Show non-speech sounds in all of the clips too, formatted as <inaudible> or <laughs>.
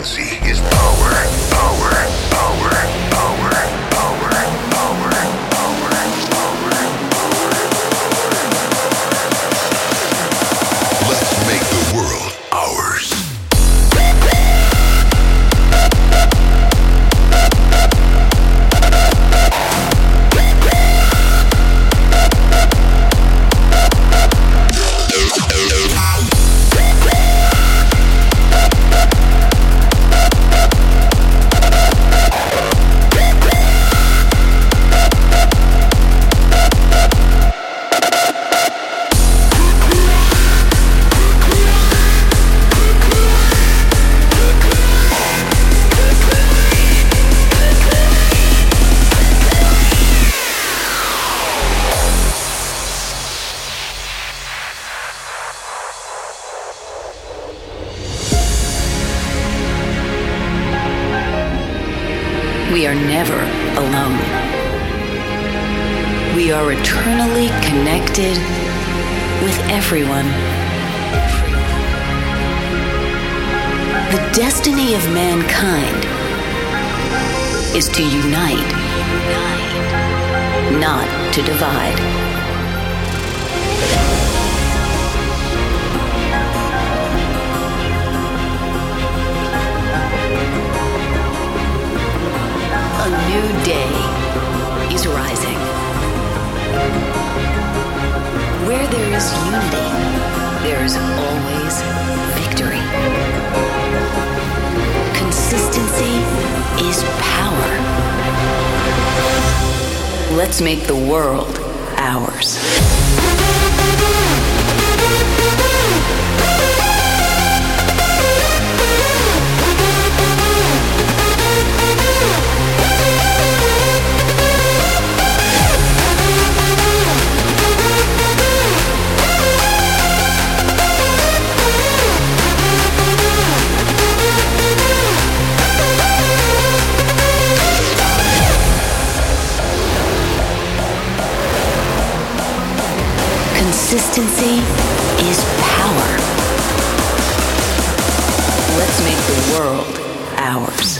frequency is always victory. Consistency is power. Let's make the world ours. Consistency is power. Let's make the world ours.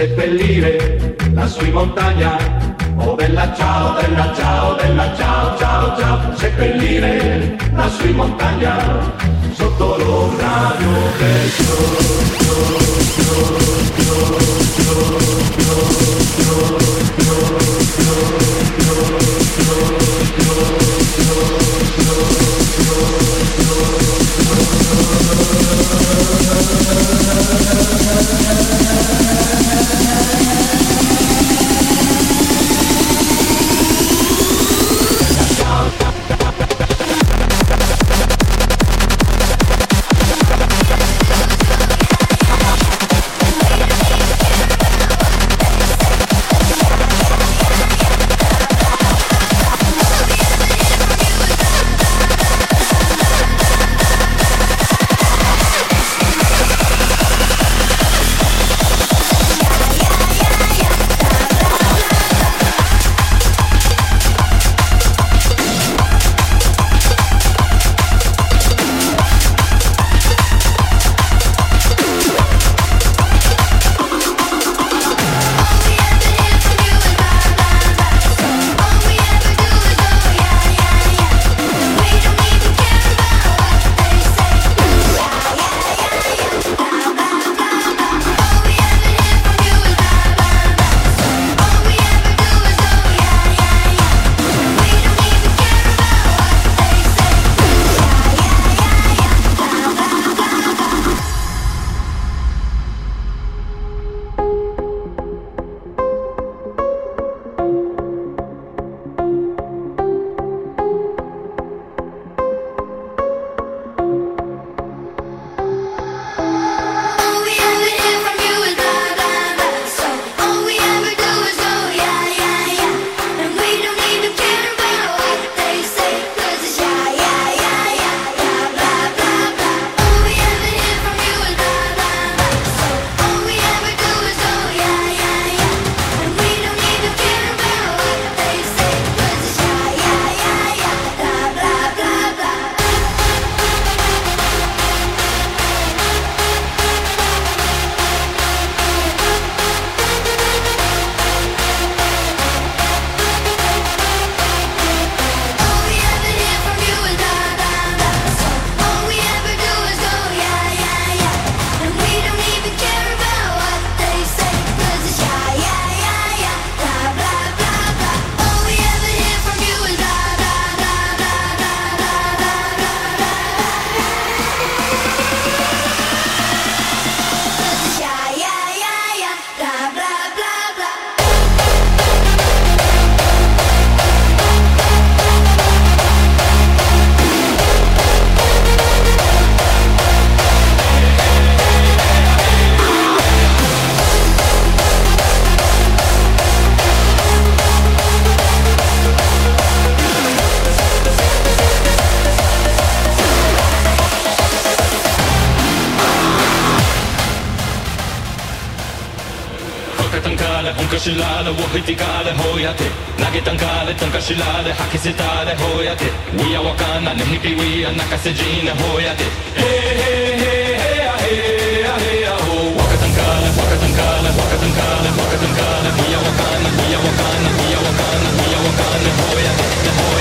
seppellire la in montagna. Oh bella ciao, bella ciao, bella ciao, ciao, ciao, seppellire la in montagna, sotto l'orario del giorno. love. <laughs> んかしられをひてかれほやて投げたんかれたんかしられ吐きせたれほやてにやわかんなねひびうや泣かせじねほやてへへへへやへやへやほわかたんかれわかたんかれわかたんかれわかたんかれにやわかんなにやわかんなにやわかんなにやわかんなほやてほや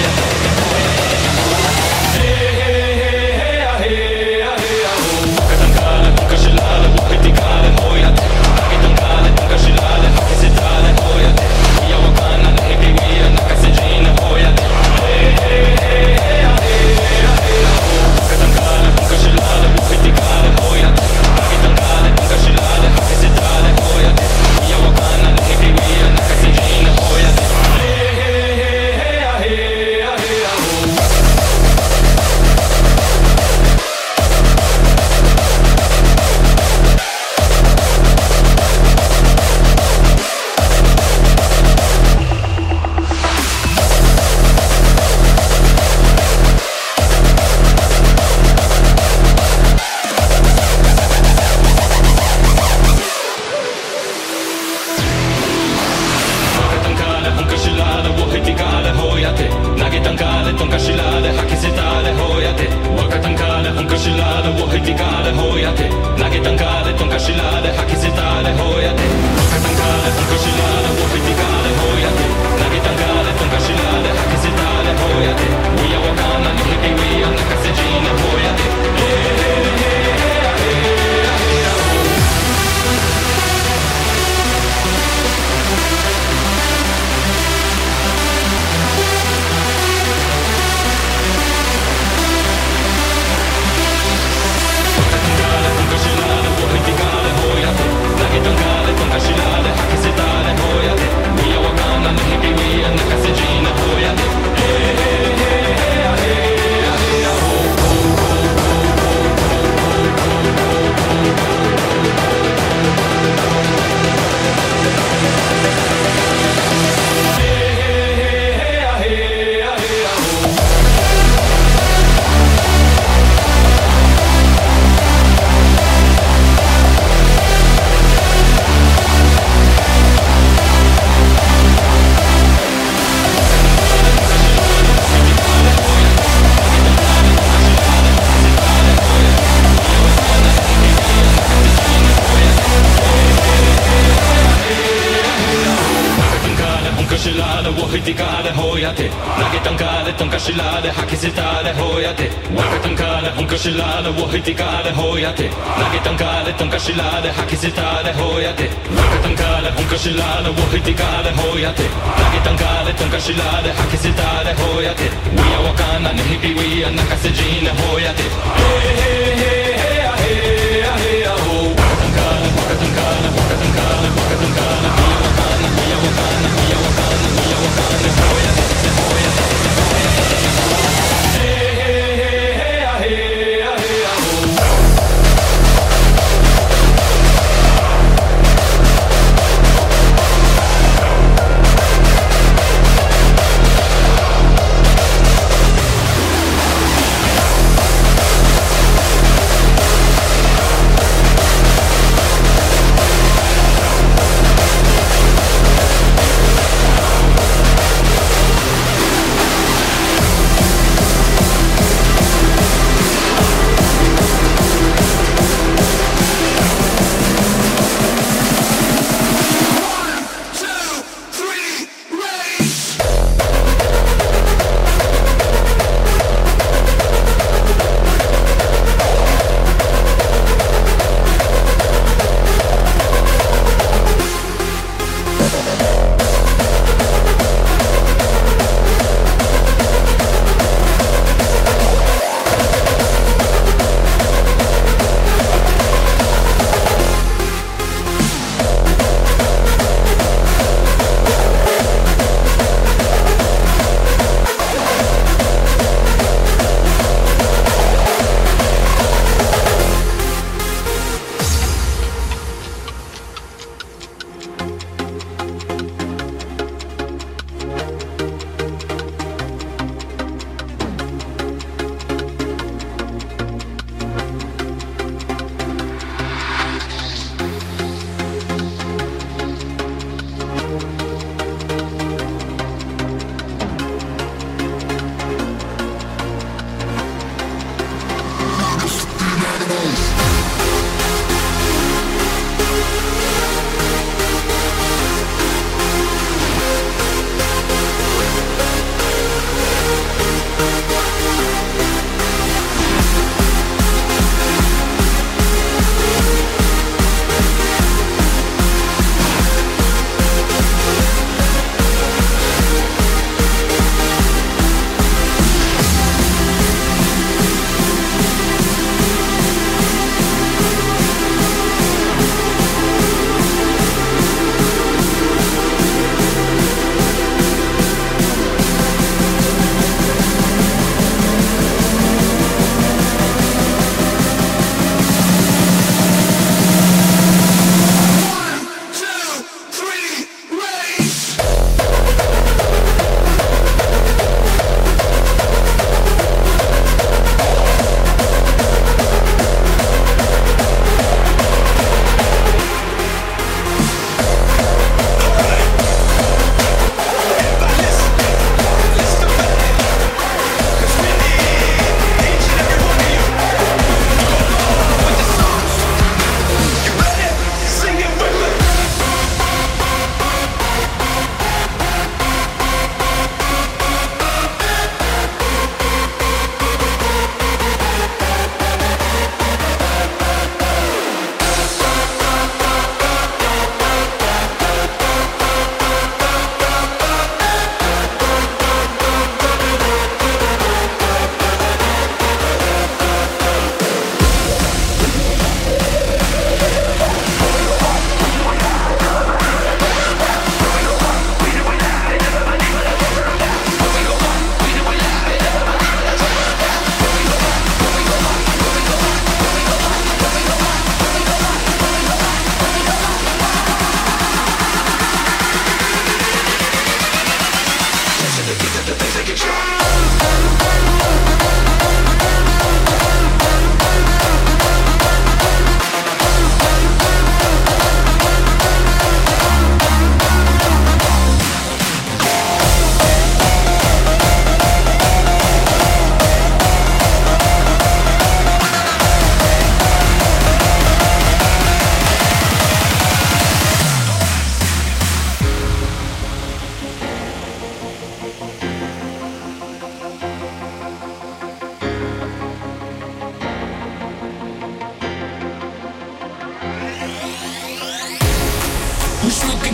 ridicale, hoiate Laghe tancale, tancascilale, hachisitale, hoiate Laghe tancale, huncascilale, wohiticale, hoiate Laghe tancale, tancascilale, hachisitale, hoiate Wia wakana, nehipiwia, nakasejine, hoiate Hey, hey, hey.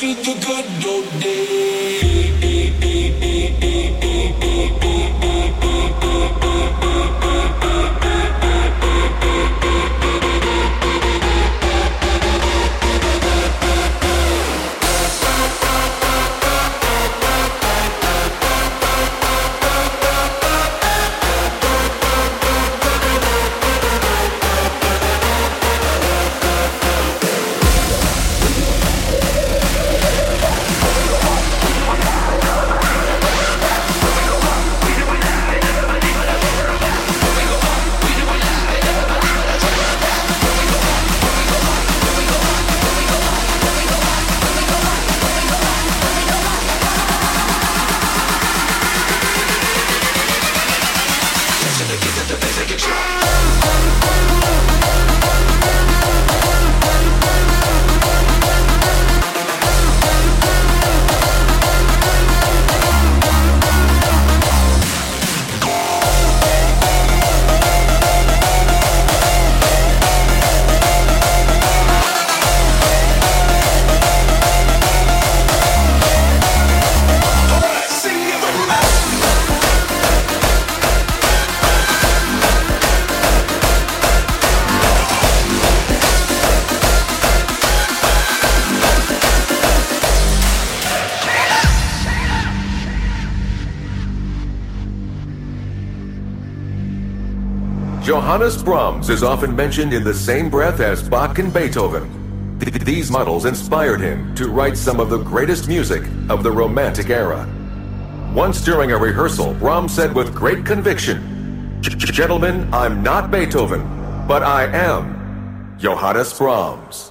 good old Johannes Brahms is often mentioned in the same breath as Bach and Beethoven. These models inspired him to write some of the greatest music of the Romantic era. Once during a rehearsal, Brahms said with great conviction, Gentlemen, I'm not Beethoven, but I am Johannes Brahms.